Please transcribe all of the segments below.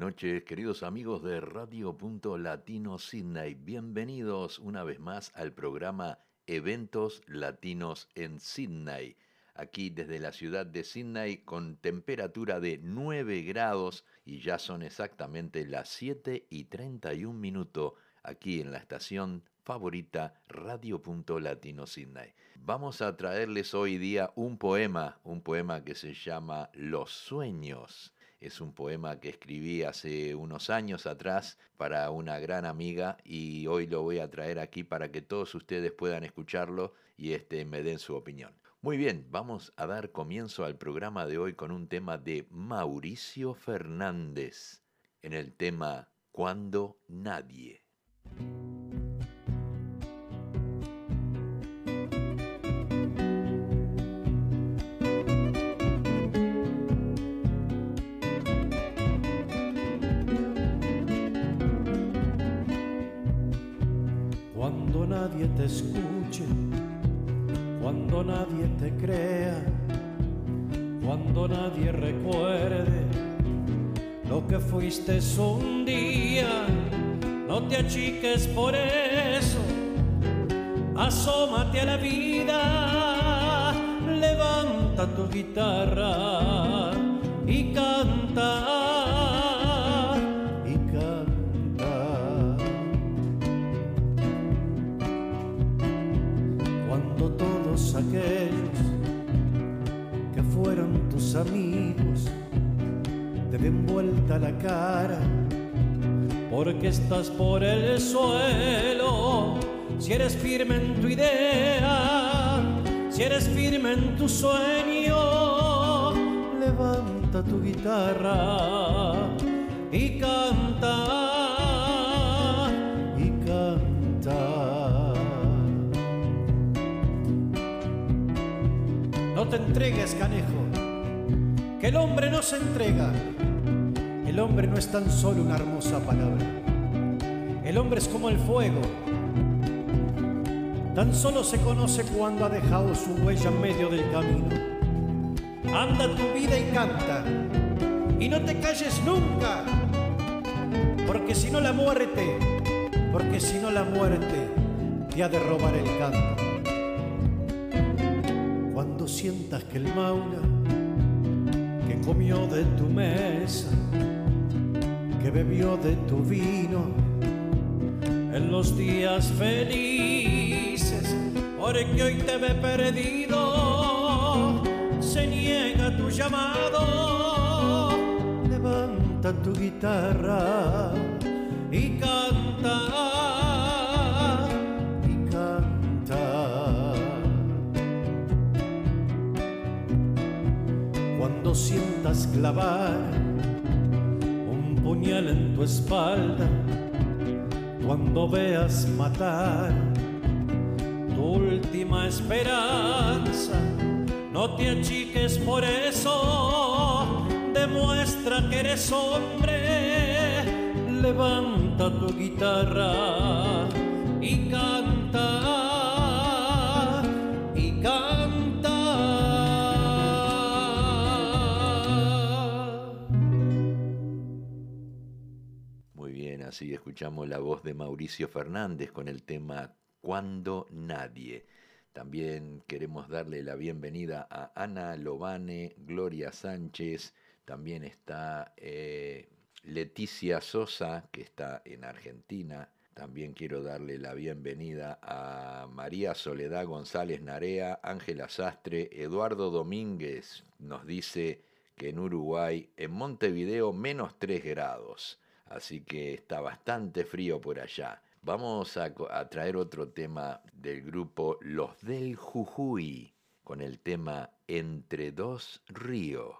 Noches, queridos amigos de Radio Punto Latino Sydney. Bienvenidos una vez más al programa Eventos Latinos en Sydney. Aquí desde la ciudad de Sydney con temperatura de 9 grados y ya son exactamente las 7 y 31 minutos aquí en la estación favorita Radio Punto Latino Sydney. Vamos a traerles hoy día un poema, un poema que se llama Los Sueños es un poema que escribí hace unos años atrás para una gran amiga y hoy lo voy a traer aquí para que todos ustedes puedan escucharlo y este, me den su opinión. Muy bien, vamos a dar comienzo al programa de hoy con un tema de Mauricio Fernández en el tema Cuando nadie. Nadie te escuche, cuando nadie te crea, cuando nadie recuerde lo que fuiste un día, no te achiques por eso, asómate a la vida, levanta tu guitarra y canta amigos te den vuelta la cara porque estás por el suelo. Si eres firme en tu idea, si eres firme en tu sueño, levanta tu guitarra y canta te entregues, canejo, que el hombre no se entrega. El hombre no es tan solo una hermosa palabra. El hombre es como el fuego. Tan solo se conoce cuando ha dejado su huella en medio del camino. Anda tu vida y canta. Y no te calles nunca. Porque si no la muerte, porque si no la muerte te ha de robar el canto sientas que el maula que comió de tu mesa, que bebió de tu vino, en los días felices, porque hoy te ve perdido, se niega tu llamado, levanta tu guitarra y canta clavar un puñal en tu espalda, cuando veas matar tu última esperanza, no te achiques por eso, demuestra que eres hombre, levanta tu guitarra y canta así escuchamos la voz de Mauricio Fernández con el tema Cuando Nadie. También queremos darle la bienvenida a Ana Lobane, Gloria Sánchez, también está eh, Leticia Sosa, que está en Argentina. También quiero darle la bienvenida a María Soledad González Narea, Ángela Sastre, Eduardo Domínguez nos dice que en Uruguay, en Montevideo, menos 3 grados así que está bastante frío por allá. Vamos a, traer otro tema del grupo Los del Jujuy, con el tema Entre dos ríos.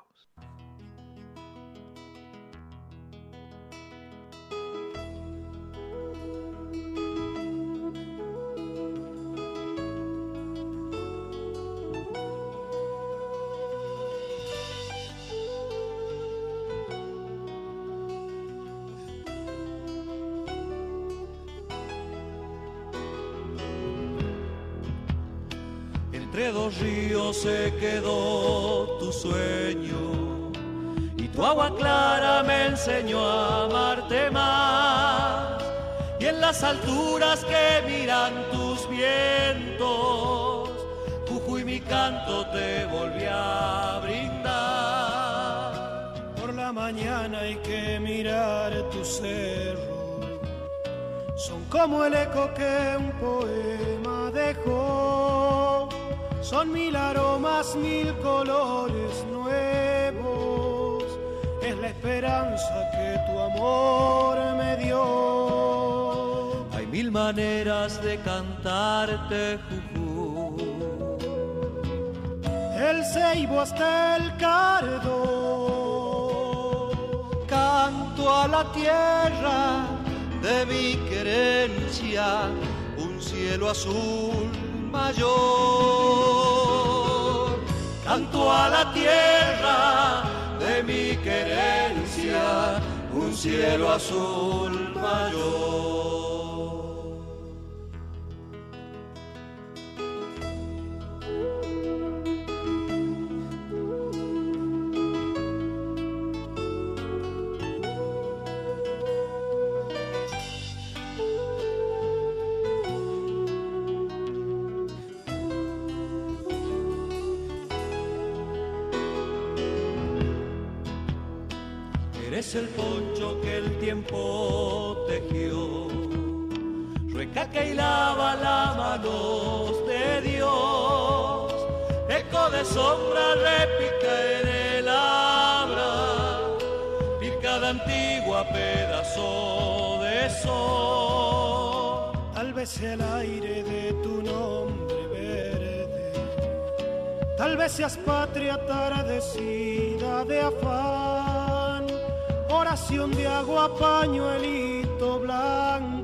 Las alturas que miran tus vientos, Jujuy mi canto te volví a brindar. Por la mañana hay que mirar tu cerro, son como el eco que un poema dejó, son mil aromas, mil colores nuevos, es la esperanza que tu amor me dio. Mil maneras de cantarte, Jujuy. El ceibo hasta el cardo, Canto a la tierra de mi querencia, un cielo azul mayor. Canto a la tierra de mi querencia, un cielo azul mayor. Y lava la manos de Dios, eco de sombra repica en el abra, pica de antigua pedazo de sol. tal vez el aire de tu nombre verde, tal vez seas patria atardecida de afán, oración de agua, pañuelito blanco,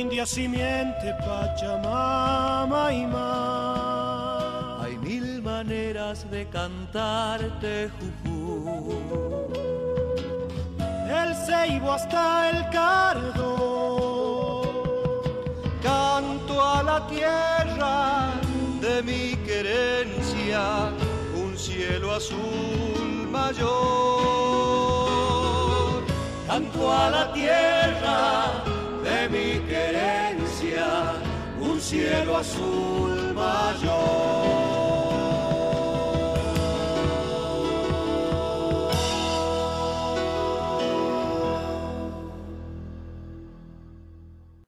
india simiente, pachamama y más. Hay mil maneras de cantarte, Juju. El ceibo hasta el cardo, Canto a la tierra de mi querencia, un cielo azul mayor. Canto a la tierra mi querencia, un cielo azul mayor.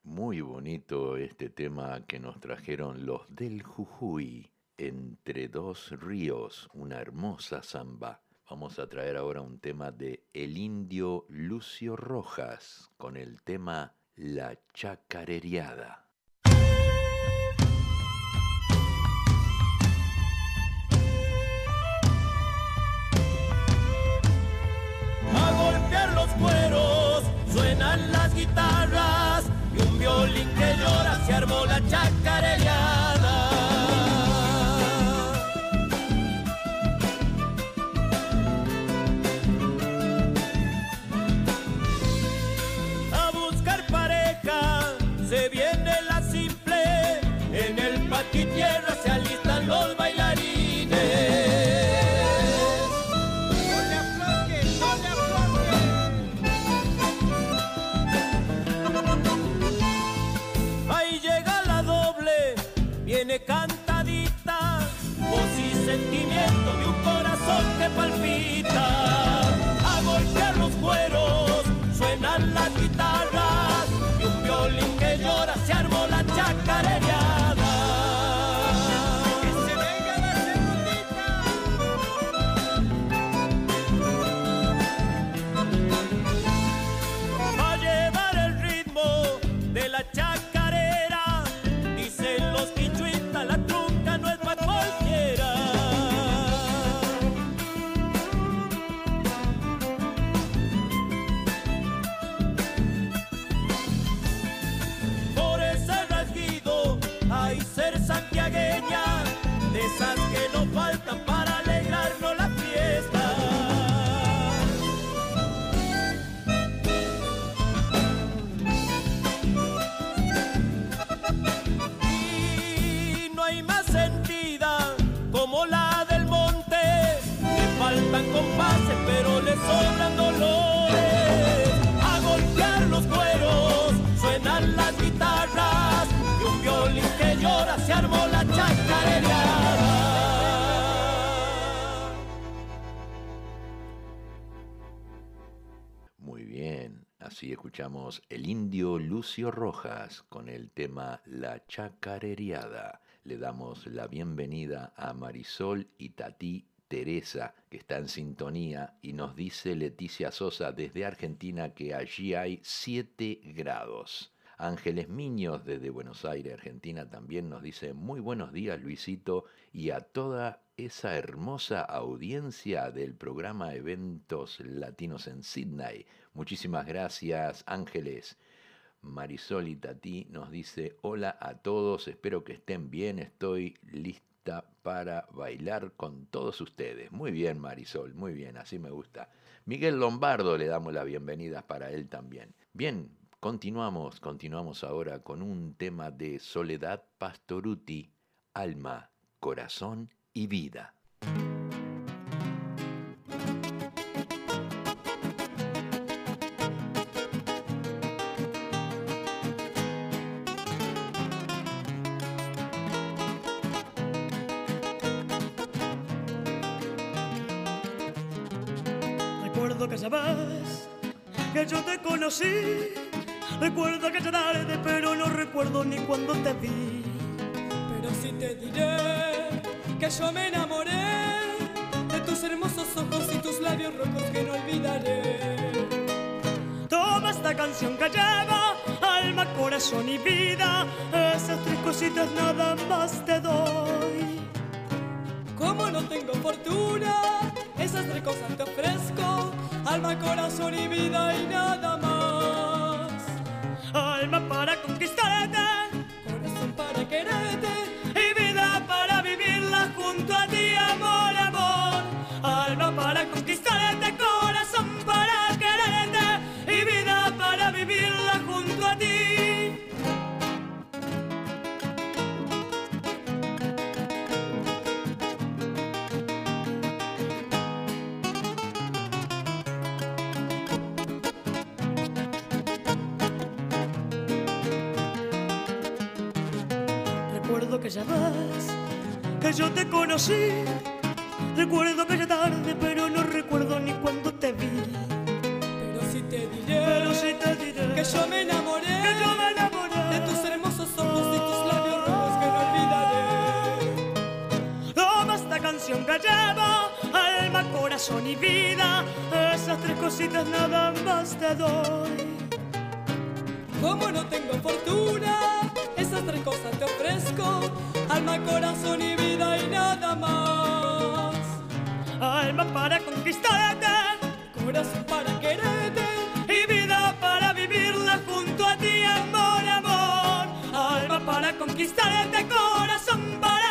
Muy bonito este tema que nos trajeron los del Jujuy, Entre dos ríos, una hermosa samba. Vamos a traer ahora un tema de El Indio Lucio Rojas con el tema La Chacarereada. A golpear los cueros suenan las guitarras y un violín que llora se armó la chacareada. El indio Lucio Rojas con el tema La Chacareriada. Le damos la bienvenida a Marisol y Tati Teresa, que está en sintonía, y nos dice Leticia Sosa desde Argentina que allí hay 7 grados. Ángeles Miños desde Buenos Aires, Argentina, también nos dice muy buenos días Luisito y a toda esa hermosa audiencia del programa Eventos Latinos en Sydney. Muchísimas gracias Ángeles. Marisol y Tati nos dice hola a todos, espero que estén bien, estoy lista para bailar con todos ustedes. Muy bien Marisol, muy bien, así me gusta. Miguel Lombardo le damos la bienvenida para él también. Bien, Continuamos, continuamos ahora con un tema de Soledad Pastoruti, Alma, Corazón y Vida. Que que yo te conocí Recuerdo aquella tarde, pero no recuerdo ni cuando te vi. Pero sí te diré que yo me enamoré de tus hermosos ojos y tus labios rojos que no olvidaré. Toma esta canción que lleva alma, corazón y vida. Esas tres cositas nada más te doy. Como no tengo fortuna, esas tres cosas te ofrezco. Alma, corazón y vida y nada más ya vas, que yo te conocí. Recuerdo que ya tarde, pero no recuerdo ni cuando te vi. Pero sí te diré, pero sí te diré que yo me enamoré, que yo me enamoré de tus hermosos ojos y tus labios rojos que no olvidaré. Toma esta canción que lleva alma, corazón y vida. Esas tres cositas nada más te doy. Como no tengo fortuna esas tres cosas te ofrezco, alma, corazón y vida y nada más. Alma para conquistarte, corazón para quererte y vida para vivirla junto a ti, amor, amor. Alma para conquistarte, corazón para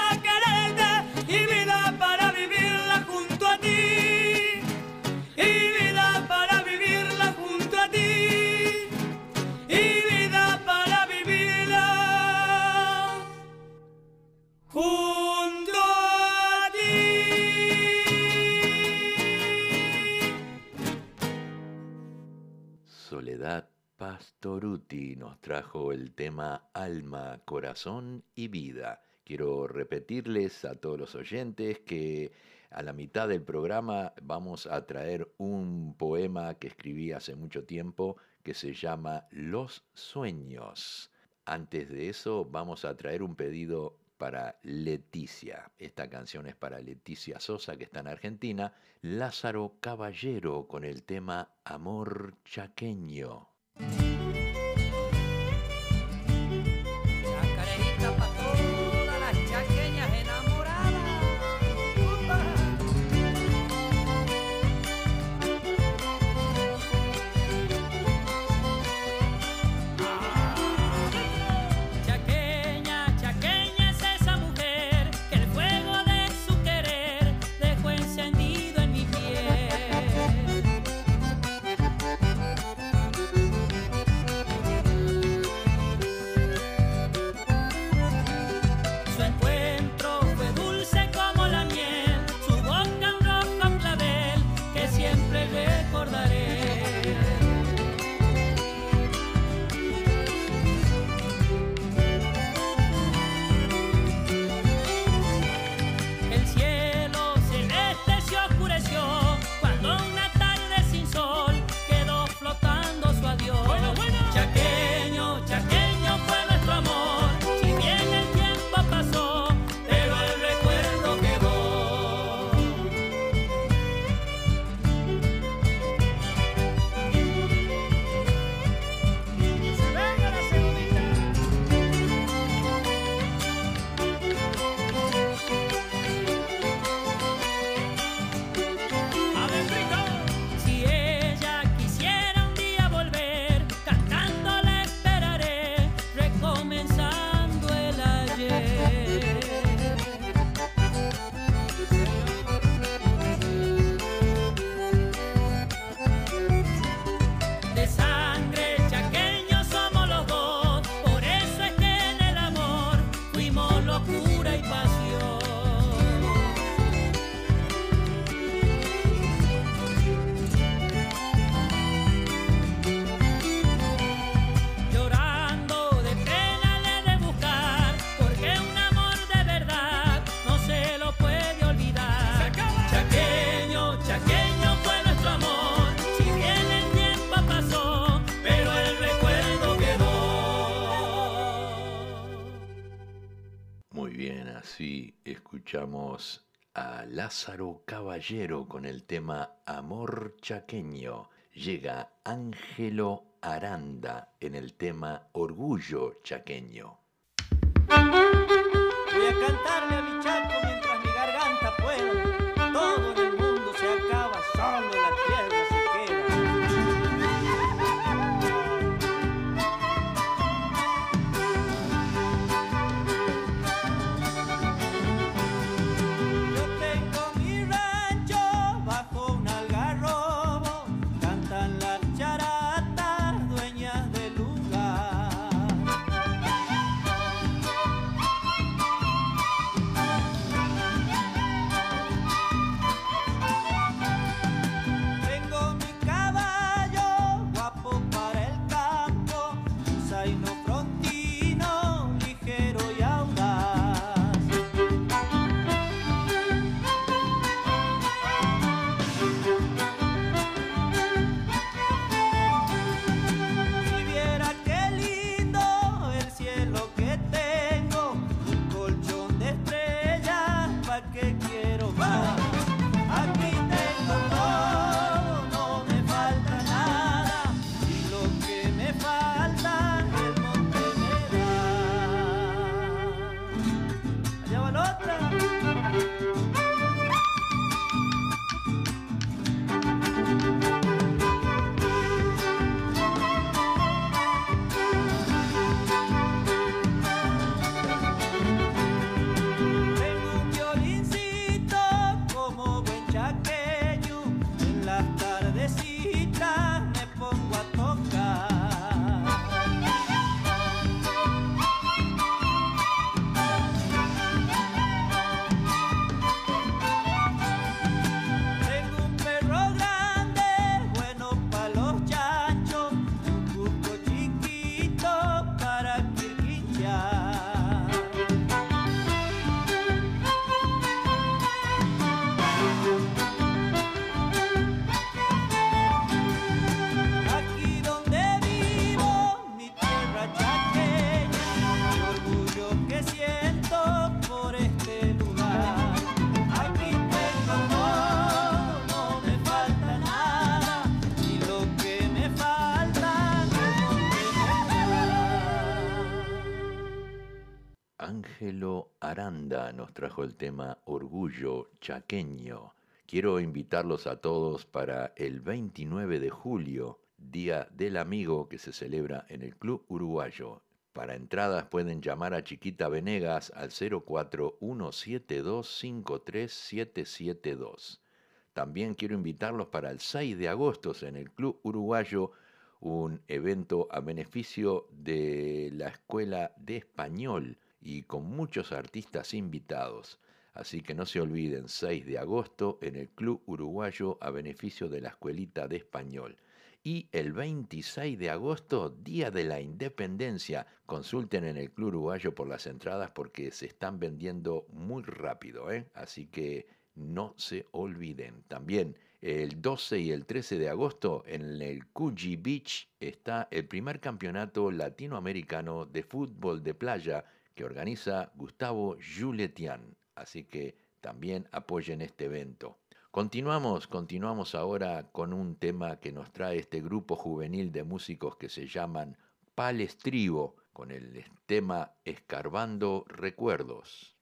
Pastoruti nos trajo el tema Alma, Corazón y Vida. Quiero repetirles a todos los oyentes que a la mitad del programa vamos a traer un poema que escribí hace mucho tiempo que se llama Los Sueños. Antes de eso vamos a traer un pedido para Leticia. Esta canción es para Leticia Sosa, que está en Argentina. Lázaro Caballero con el tema Amor Chaqueño. Lázaro Caballero con el tema Amor Chaqueño. Llega Ángelo Aranda en el tema Orgullo Chaqueño. Voy a cantarle a mi chaco mientras mi garganta pueda. Nos trajo el tema Orgullo Chaqueño. Quiero invitarlos a todos para el 29 de julio, Día del Amigo que se celebra en el Club Uruguayo. Para entradas pueden llamar a Chiquita Venegas al 04172537772. También quiero invitarlos para el 6 de agosto en el Club Uruguayo, un evento a beneficio de la Escuela de Español y con muchos artistas invitados. Así que no se olviden, 6 de agosto en el Club Uruguayo a beneficio de la Escuelita de Español. Y el 26 de agosto, Día de la Independencia. Consulten en el Club Uruguayo por las entradas porque se están vendiendo muy rápido, ¿eh? Así que no se olviden. También el 12 y el 13 de agosto en el Coogee Beach está el primer campeonato latinoamericano de fútbol de playa que organiza Gustavo Juletian. Así que también apoyen este evento. Continuamos, continuamos ahora con un tema que nos trae este grupo juvenil de músicos que se llaman Palestribo, con el tema Escarbando Recuerdos.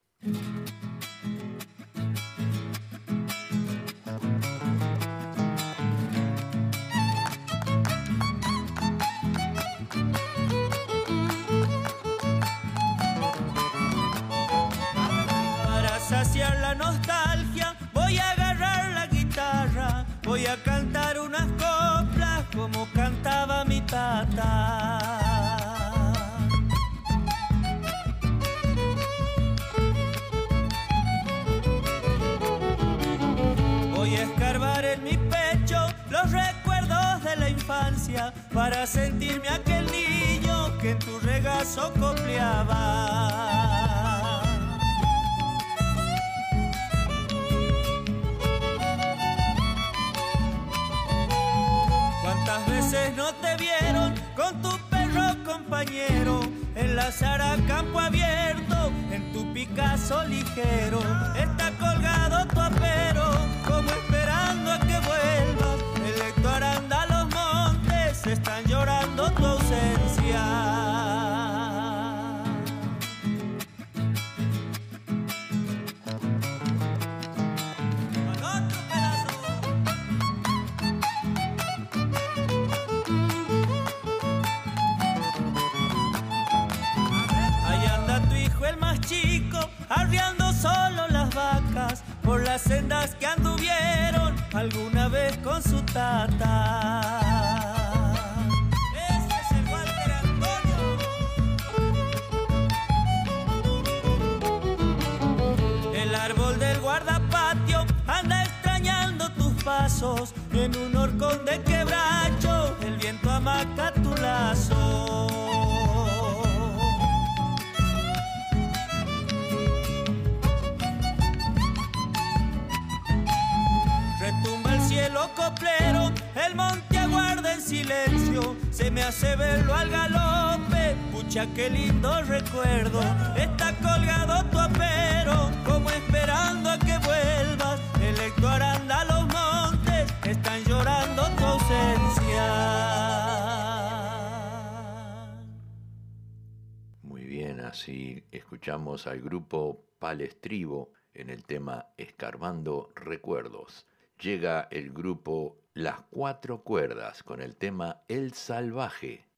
Para sentirme aquel niño que en tu regazo copleaba. ¿Cuántas veces no te vieron con tu perro compañero, enlazar a campo abierto, en tu Picasso ligero, está colgado tu apero, sendas silencio. Se me hace verlo al galope, pucha qué lindo recuerdo. Está colgado tu apero, como esperando a que vuelvas. El Héctor anda a los montes, están llorando tu ausencia. Muy bien, así escuchamos al grupo Palestribo en el tema Escarbando Recuerdos. Llega el grupo Las Cuatro Cuerdas con el tema El Salvaje.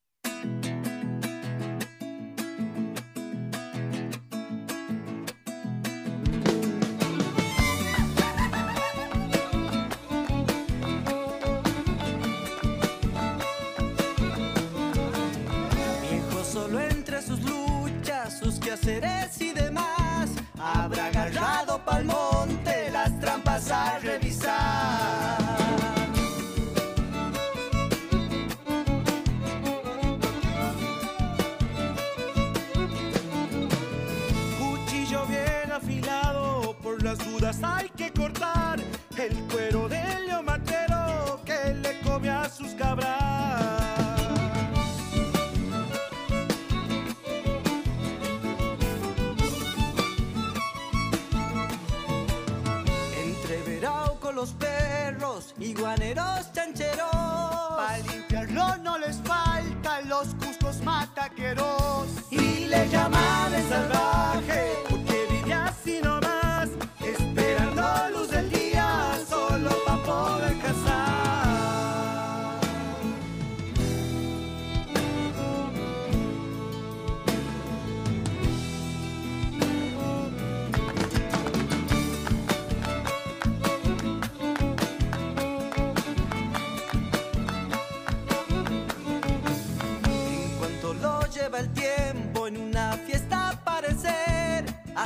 Les faltan los cuscos mataqueros. Y le llaman el salvaje.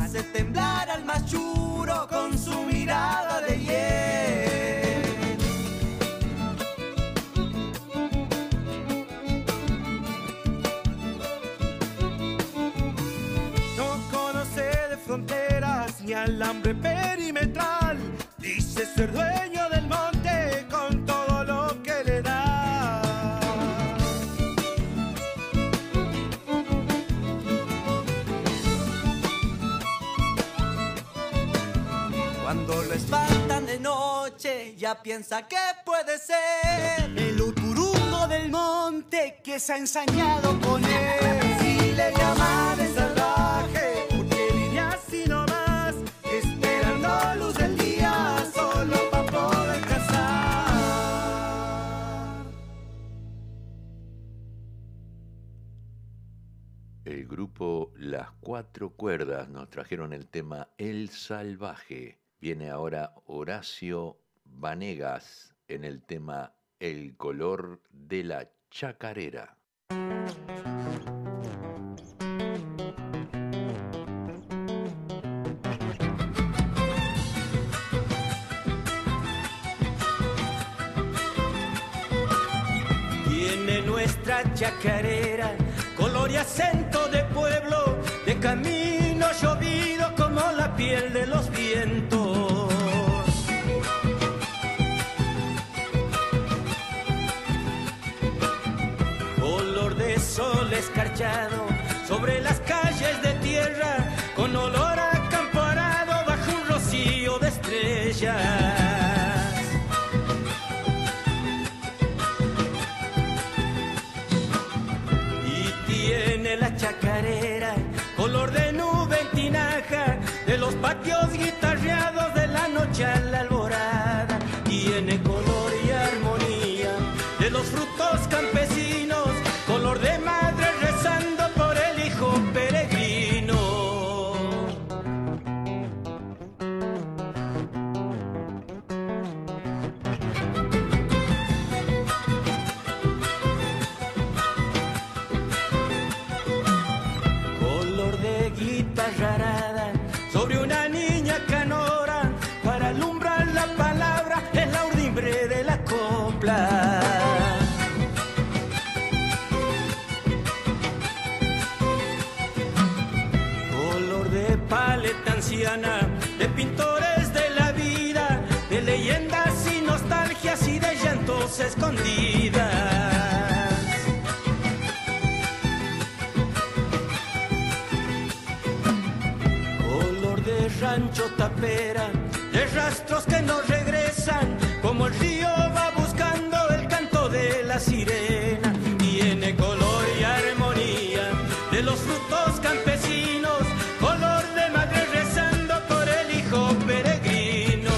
Hace temblar al más churo con su mirada ya piensa que puede ser El uturungo del monte que se ha ensañado con él. Si le llaman el salvaje, Porque vive así nomás, esperando luz del día, solo para poder cazar. El grupo Las Cuatro Cuerdas nos trajeron el tema El Salvaje. Viene ahora Horacio Vanegas en el tema El color de la chacarera. Tiene nuestra chacarera, color y acento de pueblo, de camino llovido como la piel de los vientos. Sobre las calles de tierra con olor a campo arado bajo un rocío de estrellas. Y tiene la chacarera color de nube en tinaja de los patios guitarreados tapera, de rastros que no regresan, como el río va buscando el canto de la sirena. Tiene color y armonía de los frutos campesinos, color de madre rezando por el hijo peregrino.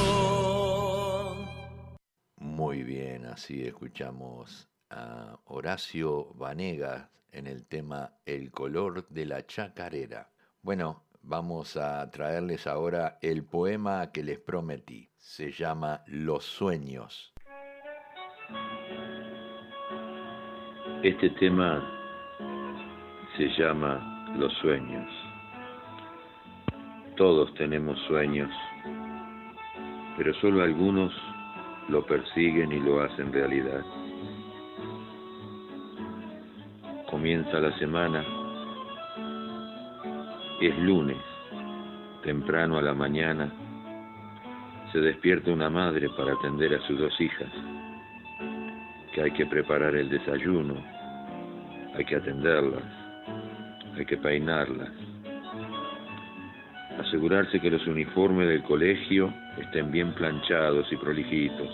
Muy bien, así escuchamos a Horacio Vanegas en el tema El color de la chacarera. Bueno, vamos a traerles ahora el poema que les prometí. Se llama Los sueños. Este tema se llama Los sueños. Todos tenemos sueños, pero solo algunos lo persiguen y lo hacen realidad. Comienza la semana, es lunes, temprano a la mañana, se despierta una madre para atender a sus dos hijas, que hay que preparar el desayuno, hay que atenderlas, hay que peinarlas, asegurarse que los uniformes del colegio estén bien planchados y prolijitos.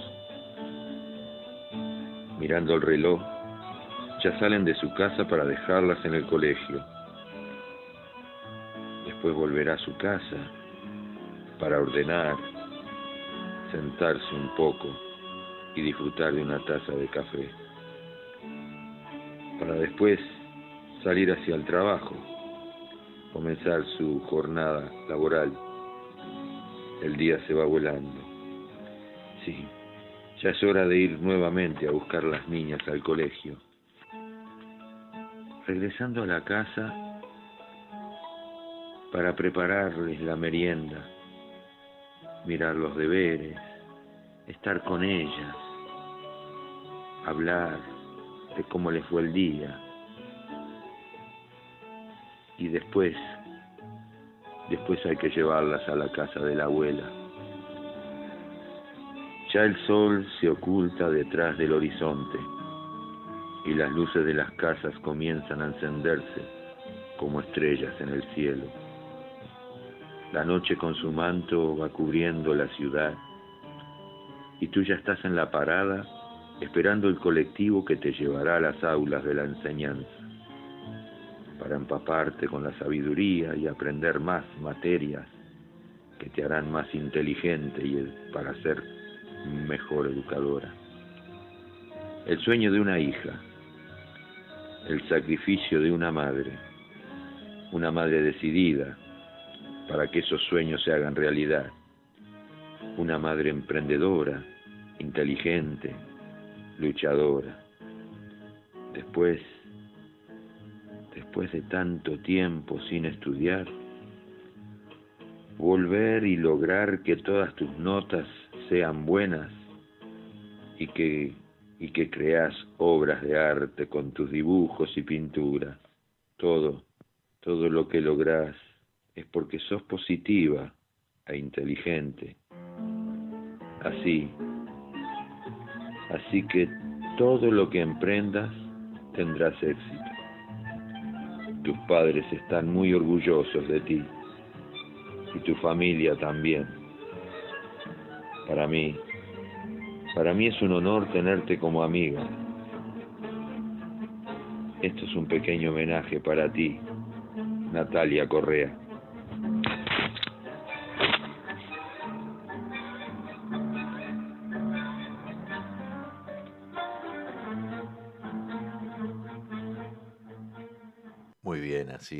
Mirando el reloj, ya salen de su casa para dejarlas en el colegio. Después volverá a su casa para ordenar, sentarse un poco y disfrutar de una taza de café. Para después salir hacia el trabajo, comenzar su jornada laboral. El día se va volando. Sí, ya es hora de ir nuevamente a buscar las niñas al colegio. Regresando a la casa para prepararles la merienda, mirar los deberes, estar con ellas, hablar de cómo les fue el día. Y después, después hay que llevarlas a la casa de la abuela. Ya el sol se oculta detrás del horizonte y las luces de las casas comienzan a encenderse como estrellas en el cielo. La noche con su manto va cubriendo la ciudad y tú ya estás en la parada esperando el colectivo que te llevará a las aulas de la enseñanza para empaparte con la sabiduría y aprender más materias que te harán más inteligente y para ser mejor educadora. El sueño de una hija, el sacrificio de una madre, una madre decidida para que esos sueños se hagan realidad, una madre emprendedora, inteligente, luchadora. Después, después de tanto tiempo sin estudiar, volver y lograr que todas tus notas sean buenas y que, y que creas obras de arte con tus dibujos y pintura. Todo, todo lo que lográs es porque sos positiva e inteligente. Así, así que todo lo que emprendas tendrás éxito. Tus padres están muy orgullosos de ti y tu familia también. Para mí, para mí es un honor tenerte como amiga. Esto es un pequeño homenaje para ti, Natalia Correa.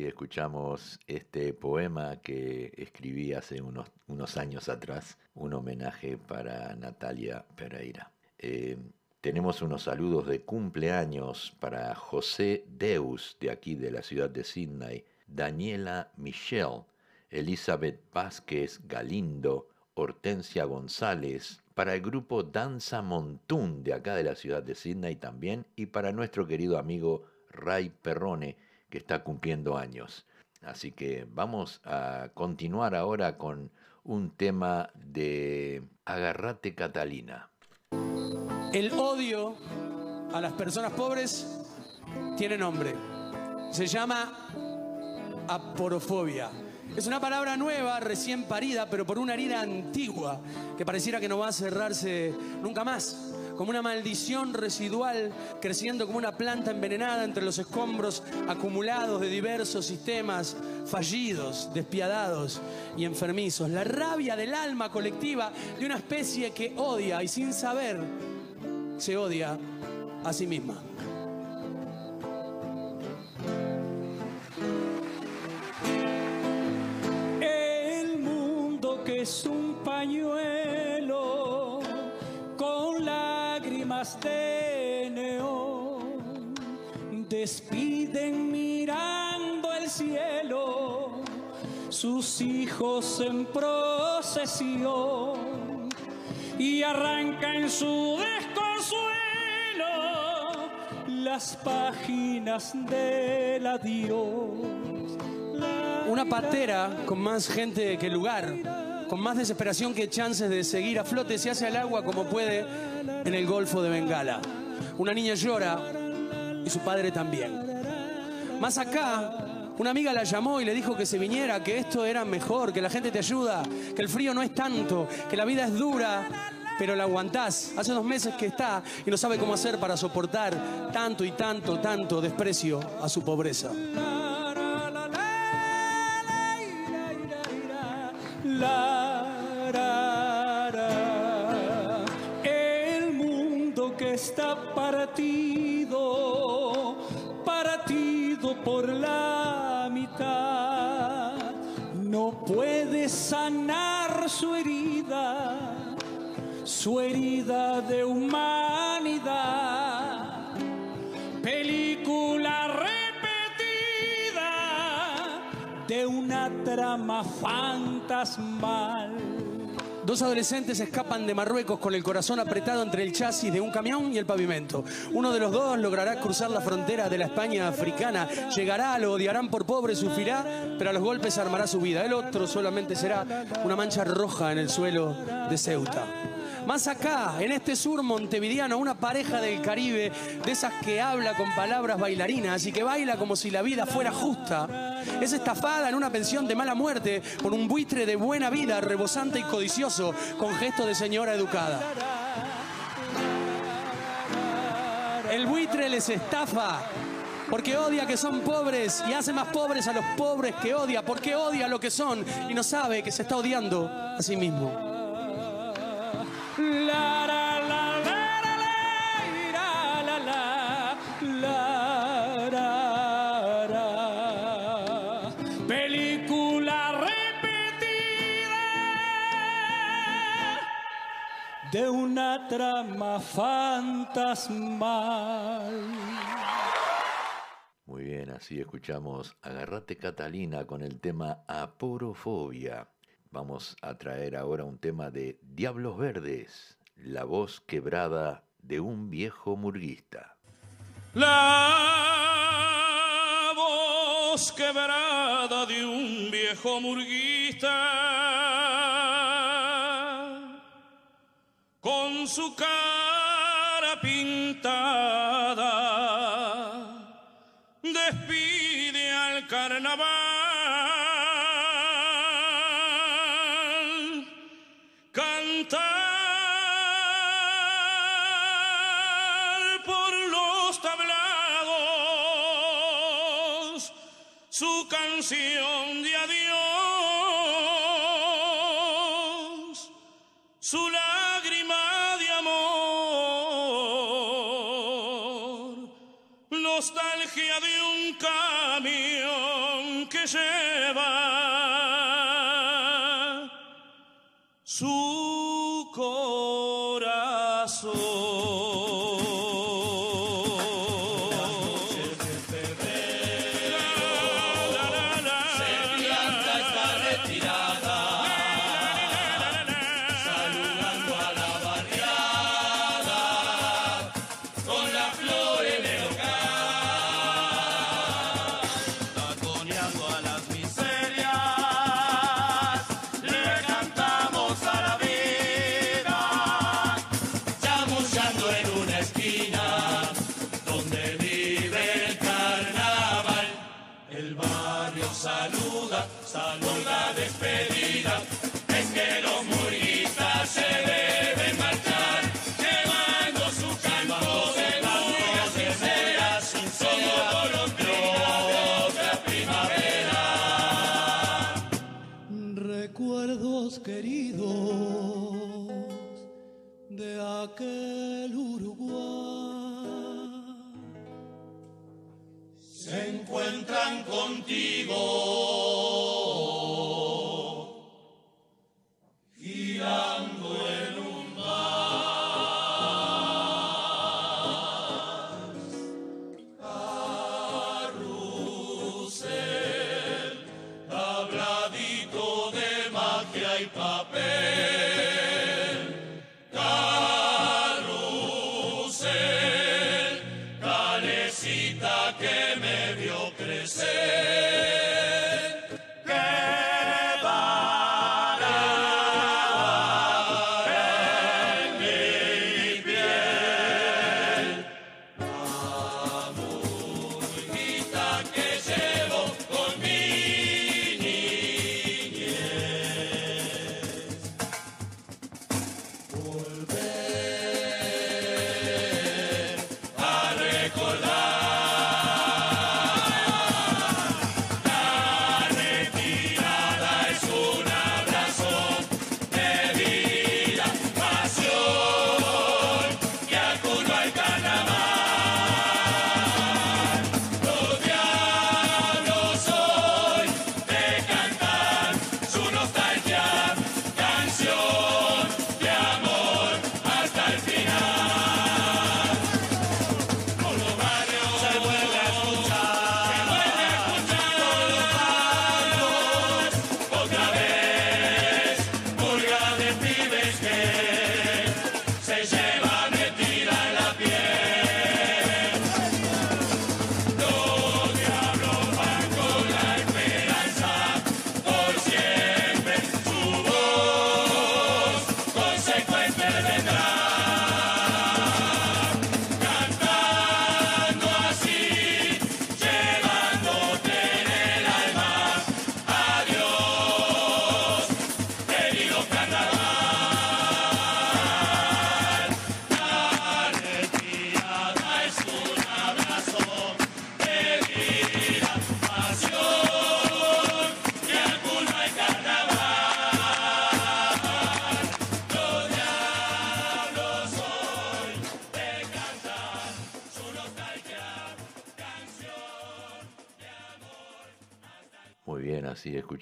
Escuchamos este poema que escribí hace unos, unos años atrás, un homenaje para Natalia Pereira. Eh, tenemos unos saludos de cumpleaños para José Deus, de aquí de la ciudad de Sydney, Daniela Michelle, Elizabeth Vázquez Galindo, Hortensia González, para el grupo Danza Montún, de acá de la ciudad de Sydney también, y para nuestro querido amigo Ray Perrone, que está cumpliendo años. Así que vamos a continuar ahora con un tema de Agarrate Catalina. El odio a las personas pobres tiene nombre. Se llama aporofobia. Es una palabra nueva, recién parida, pero por una herida antigua que pareciera que no va a cerrarse nunca más. Como una maldición residual creciendo como una planta envenenada entre los escombros acumulados de diversos sistemas fallidos, despiadados y enfermizos. La rabia del alma colectiva de una especie que odia y sin saber se odia a sí misma. Es un pañuelo con lágrimas de neón, despiden mirando el cielo sus hijos en procesión y arranca en su desconsuelo las páginas del adiós. Una patera con más gente que lugar, con más desesperación que chances de seguir a flote, se hace al agua como puede en el Golfo de Bengala. Una niña llora y su padre también. Más acá, una amiga la llamó y le dijo que se viniera, que esto era mejor, que la gente te ayuda, que el frío no es tanto, que la vida es dura, pero la aguantás. Hace dos meses que está y no sabe cómo hacer para soportar tanto y tanto, tanto desprecio a su pobreza. Trama fantasmal. Dos adolescentes escapan de Marruecos con el corazón apretado entre el chasis de un camión y el pavimento. Uno de los dos logrará cruzar la frontera de la España africana. Llegará, lo odiarán por pobre, sufrirá, pero a los golpes armará su vida. El otro solamente será una mancha roja en el suelo de Ceuta. Más acá, en este sur montevideano, una pareja del Caribe, de esas que habla con palabras bailarinas y que baila como si la vida fuera justa, es estafada en una pensión de mala muerte por un buitre de buena vida, rebosante y codicioso, con gesto de señora educada. El buitre les estafa porque odia que son pobres y hace más pobres a los pobres que odia, porque odia lo que son y no sabe que se está odiando a sí mismo. Una trama fantasmal. Muy bien, así escuchamos Agarrate Catalina con el tema Aporofobia. Vamos a traer ahora un tema de Diablos Verdes, la voz quebrada de un viejo murguista. La voz quebrada de un viejo murguista Sukka.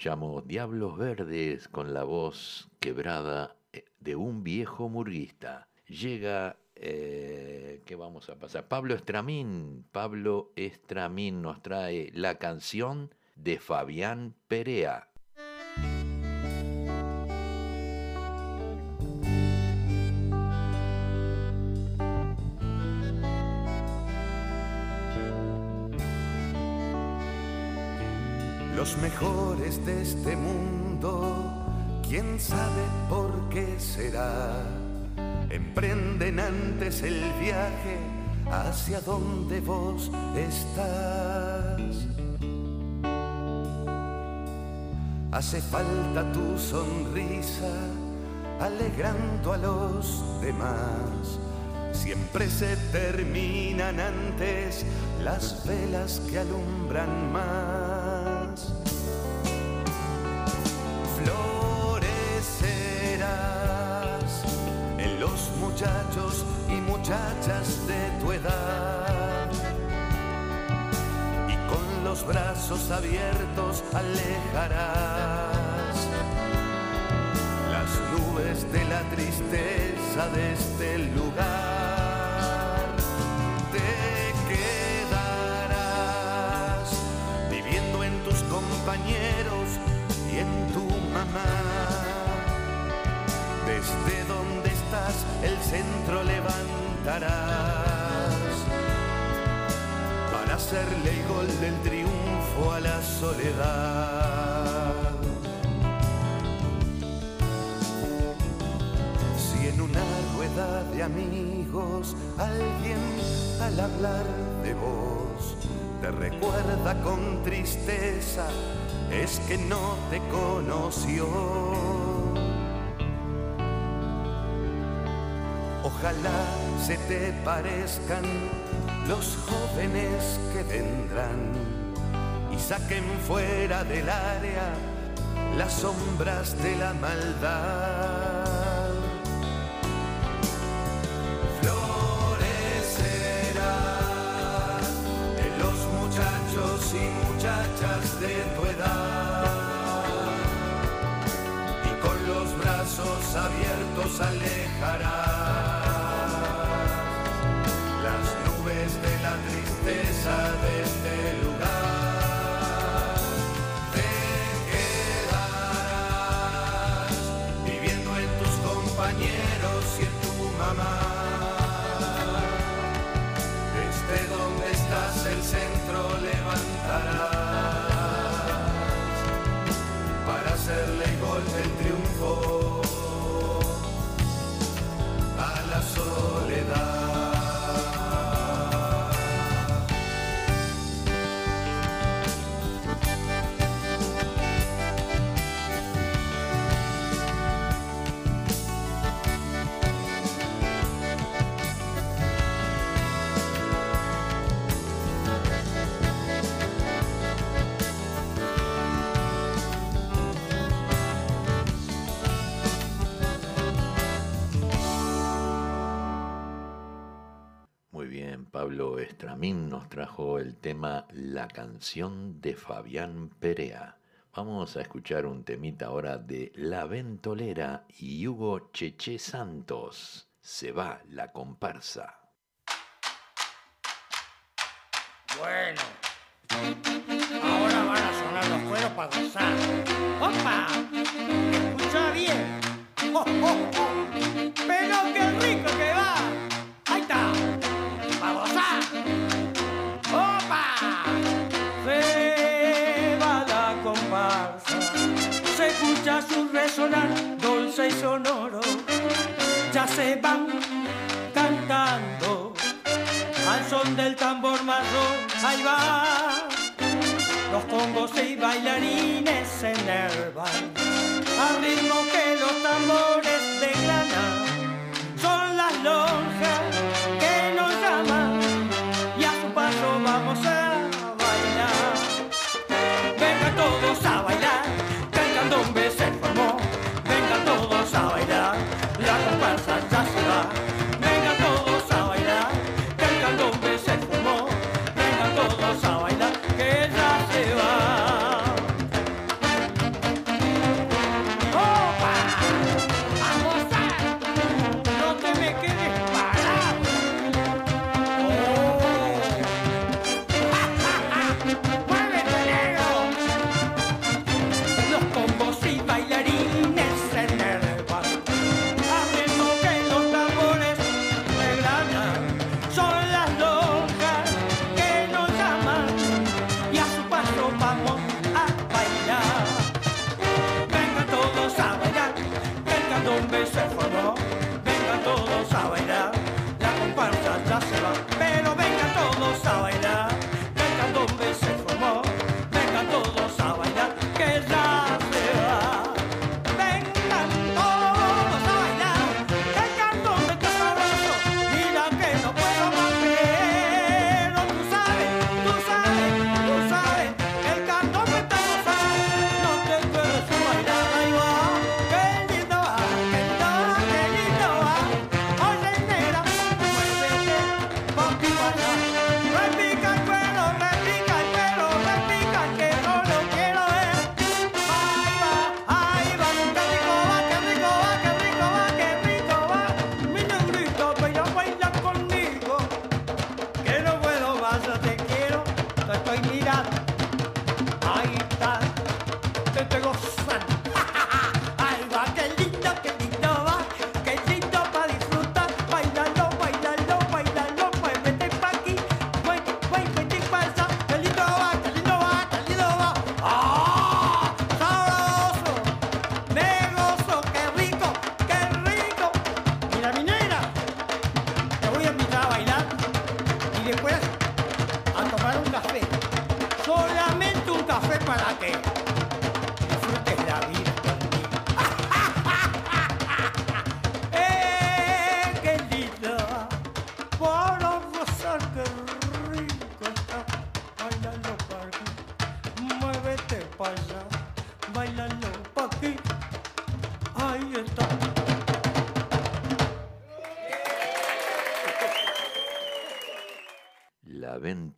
escuchamos Diablos Verdes con la voz quebrada eh, de un viejo murguista. Llega, eh, ¿qué vamos a pasar? Pablo Estramín. Pablo Estramín nos trae la canción de Fabián Perea. los mejores de este mundo, quién sabe por qué será, emprenden antes el viaje hacia donde vos estás. Hace falta tu sonrisa, alegrando a los demás. Siempre se terminan antes las velas que alumbran más. Florecerás en los muchachos y muchachas de tu edad. Y con los brazos abiertos alejarás las nubes de la tristeza de este lugar. Desde donde estás el centro levantarás para hacerle el gol del triunfo a la soledad. Si en una rueda de amigos alguien al hablar de vos te recuerda con tristeza, es que no te conoció. Ojalá se te parezcan los jóvenes que vendrán y saquen fuera del área las sombras de la maldad. Abiertos Estramín nos trajo el tema La canción de Fabián Perea. Vamos a escuchar un temita ahora de La Ventolera y Hugo Cheche Santos. Se va la comparsa. Bueno, ahora van a sonar los cueros para gozar. ¡Opa! Escucha bien. ¡Oh, oh, oh! Pero qué rico que va. Ahí está. Dulce y sonoro. Ya se van cantando al son del tambor marrón. Ahí va, los congos y bailarines se enervan al ritmo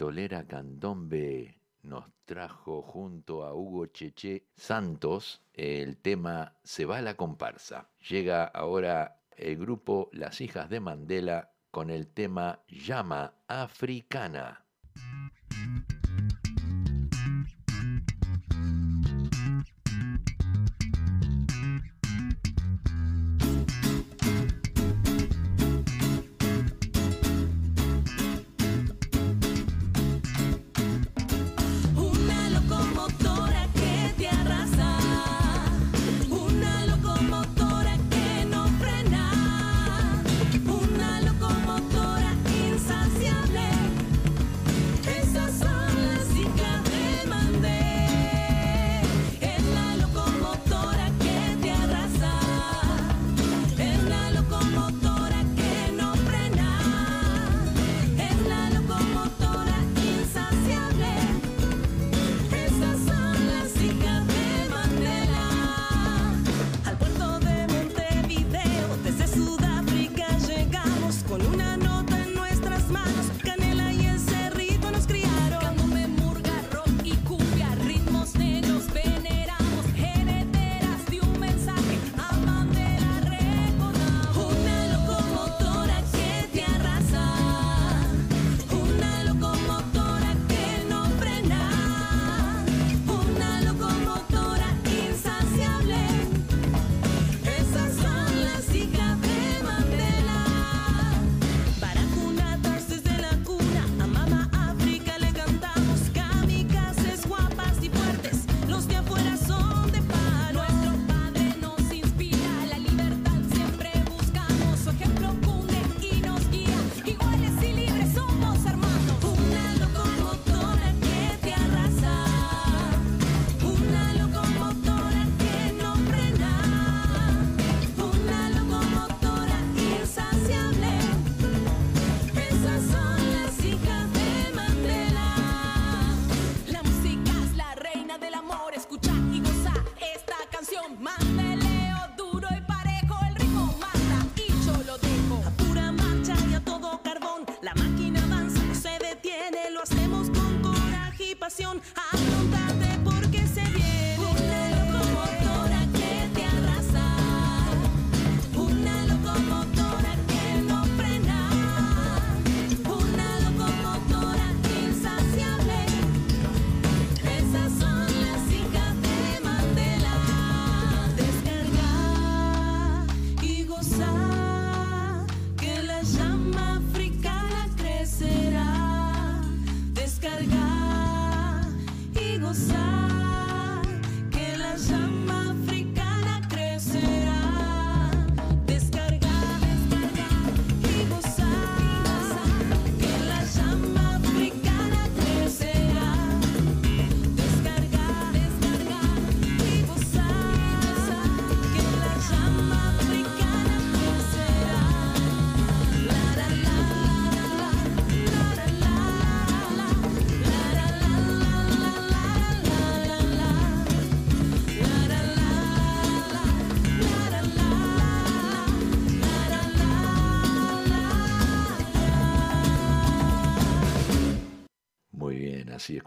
pistolera Candombe nos trajo junto a Hugo Cheche Santos el tema Se va la comparsa. Llega ahora el grupo Las Hijas de Mandela con el tema Llama Africana.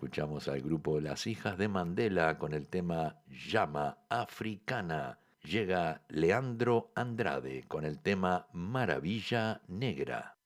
escuchamos al grupo Las Hijas de Mandela con el tema Llama Africana. Llega Leandro Andrade con el tema Maravilla Negra.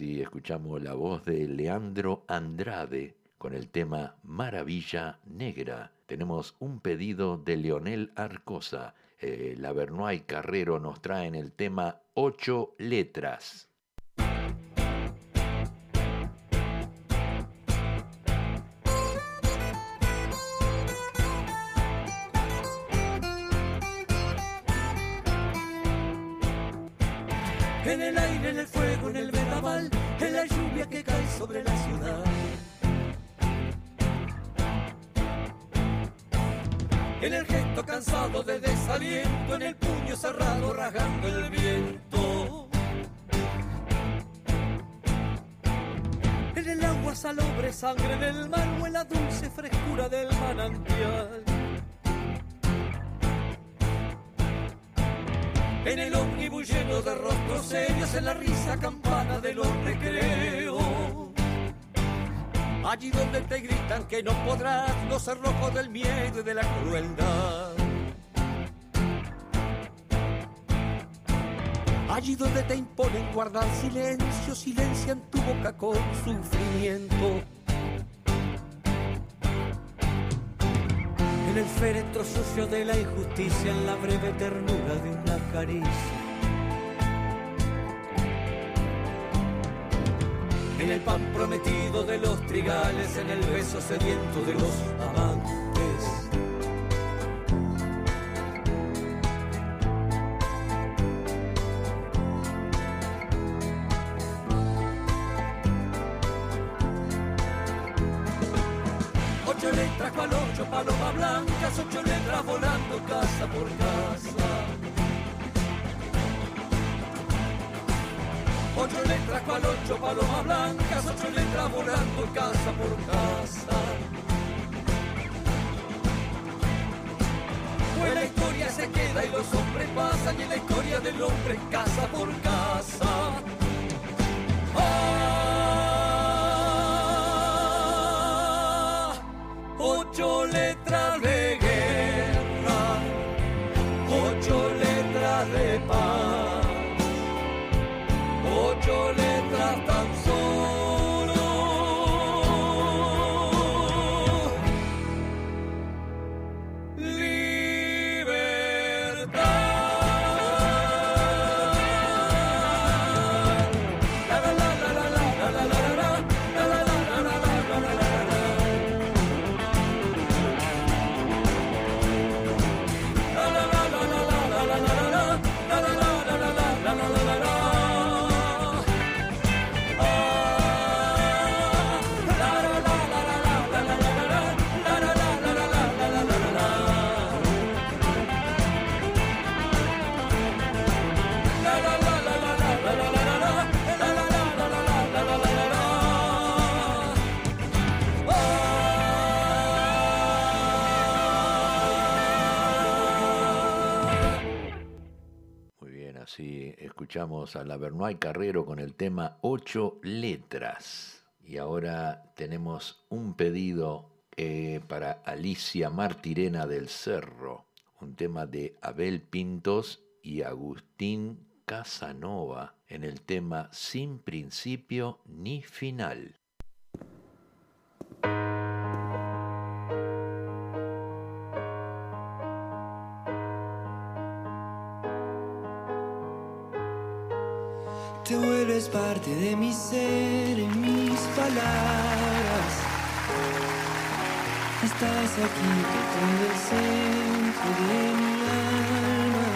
Así escuchamos la voz de Leandro Andrade con el tema Maravilla Negra. Tenemos un pedido de Leonel Arcosa. Eh, la Bernoy Carrero nos trae en el tema Ocho Letras. En el aire, en el fuego, en el vendaval, en la lluvia que cae sobre la ciudad. En el gesto cansado de desaliento, en el puño cerrado rasgando el viento. En el agua salobre, sangre en el mar o en la dulce frescura del manantial. En el ómnibus lleno de rostros serios, en la risa campana de los recreos. Allí donde te gritan que no podrás, no ser rojo del miedo y de la crueldad. Allí donde te imponen guardar silencio, silencian tu boca con sufrimiento. En el féretro sucio de la injusticia, en la breve ternura de una caricia. En el pan prometido de los trigales, en el beso sediento de los amantes. Ocho letras cual ocho palomas blancas, ocho letras volando casa por casa. Ocho letras cual ocho palomas blancas, ocho letras volando casa por casa. Pues la historia se queda y los hombres pasan y la historia del hombre casa por casa. otra vez. Escuchamos a la Bernoy Carrero con el tema Ocho Letras. Y ahora tenemos un pedido eh, para Alicia Martirena del Cerro, un tema de Abel Pintos y Agustín Casanova en el tema Sin principio ni final. De mi ser, en mis palabras. Estás aquí todo el centro de mi alma.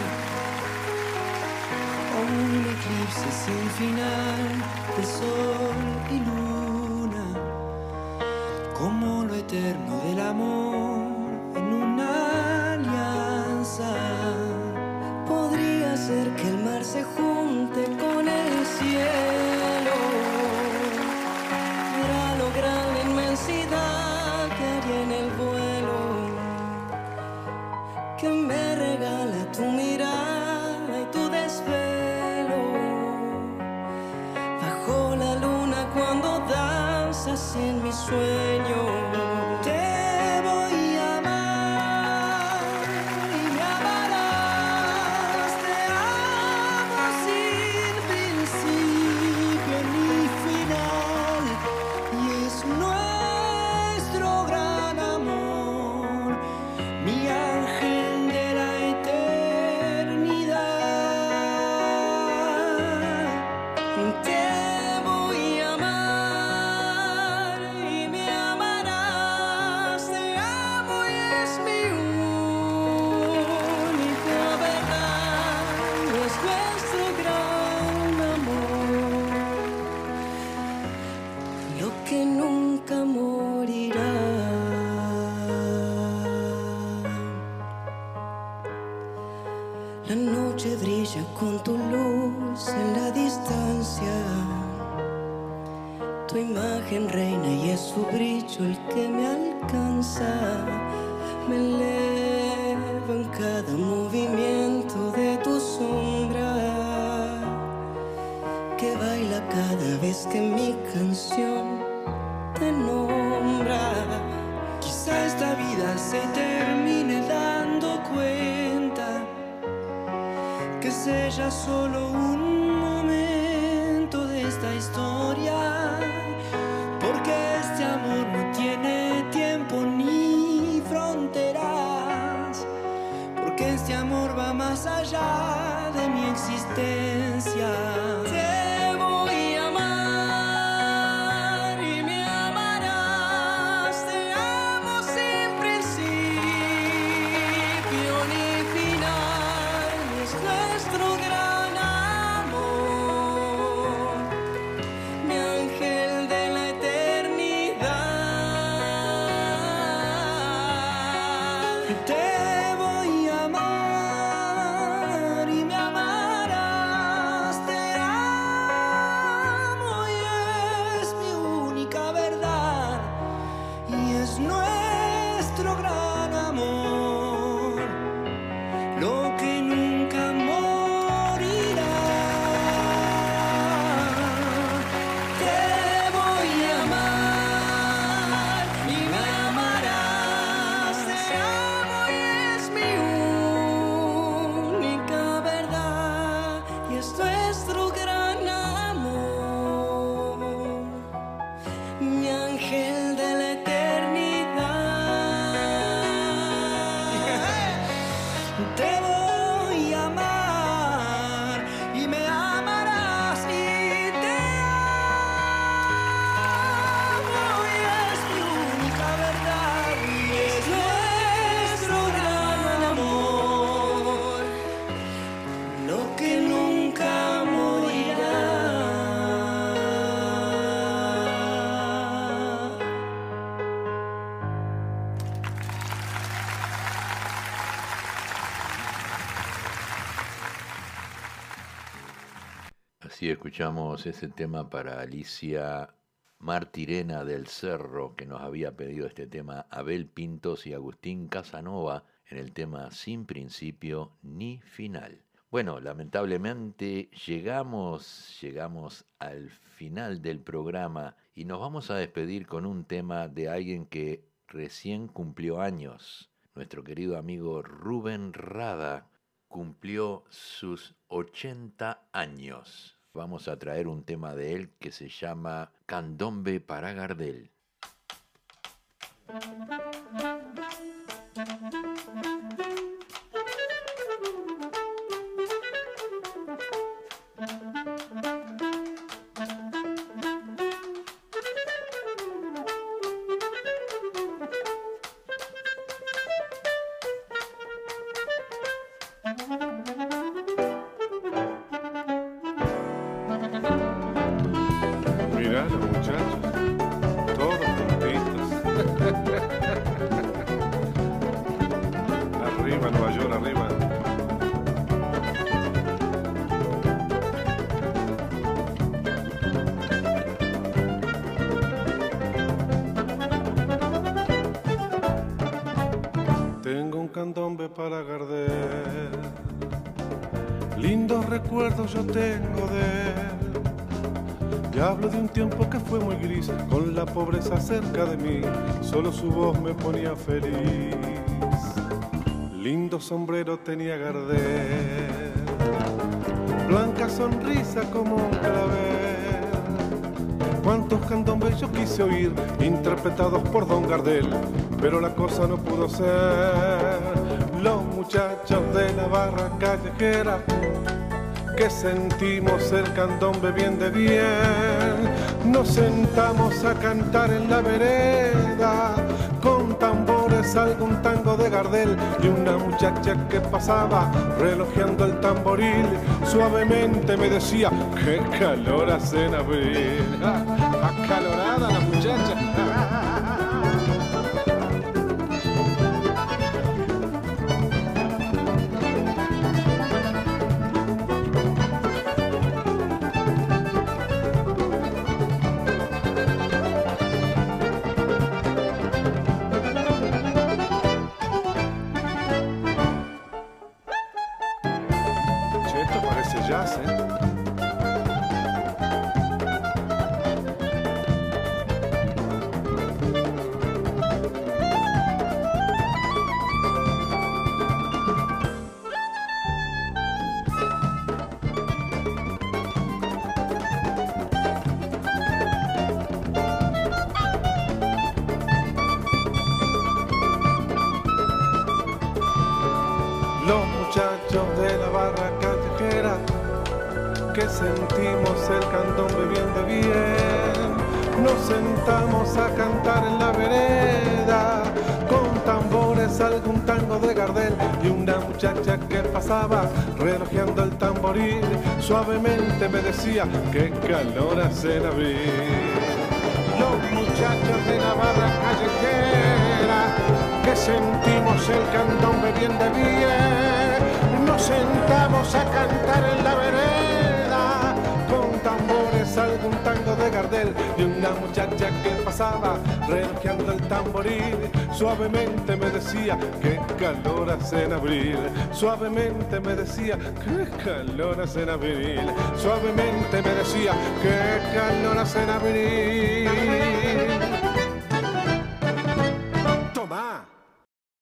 Un eclipse sin final de sol y luna. Como lo eterno del amor en una alianza. Podría ser que el mar se junte en mi sueño. Que mi canción te nombra. Quizá esta vida se termine dando cuenta que sea solo un momento de esta historia, porque este amor no tiene tiempo ni fronteras, porque este amor va más allá de mi existencia. Así escuchamos ese tema para Alicia Martirena del Cerro, que nos había pedido este tema Abel Pintos y Agustín Casanova en el tema Sin principio ni final. Bueno, lamentablemente llegamos, llegamos al final del programa y nos vamos a despedir con un tema de alguien que recién cumplió años. Nuestro querido amigo Rubén Rada cumplió sus 80 años. Vamos a traer un tema de él que se llama Candombe para Gardel. Pobreza cerca de mí, solo su voz me ponía feliz. Lindo sombrero tenía Gardel, blanca sonrisa como un clavel. Cuántos candombes quise oír, interpretados por Don Gardel, pero la cosa no pudo ser. Los muchachos de la barra callejera que sentimos el candombe bien de bien. Nos sentamos a cantar en la vereda con tambores algún tango de Gardel y una muchacha que pasaba relojeando el tamboril suavemente me decía qué calor hace en abril. Suavemente me decía qué calor hace en abril. Los muchachos de la barra callejera que sentimos el candombe bien de bien. Nos sentamos a cantar en la vereda de una muchacha que pasaba relojeando el tamboril. Suavemente me decía qué calor hace en abril suavemente me decía qué calor hace en abril suavemente me decía qué calor hace en abril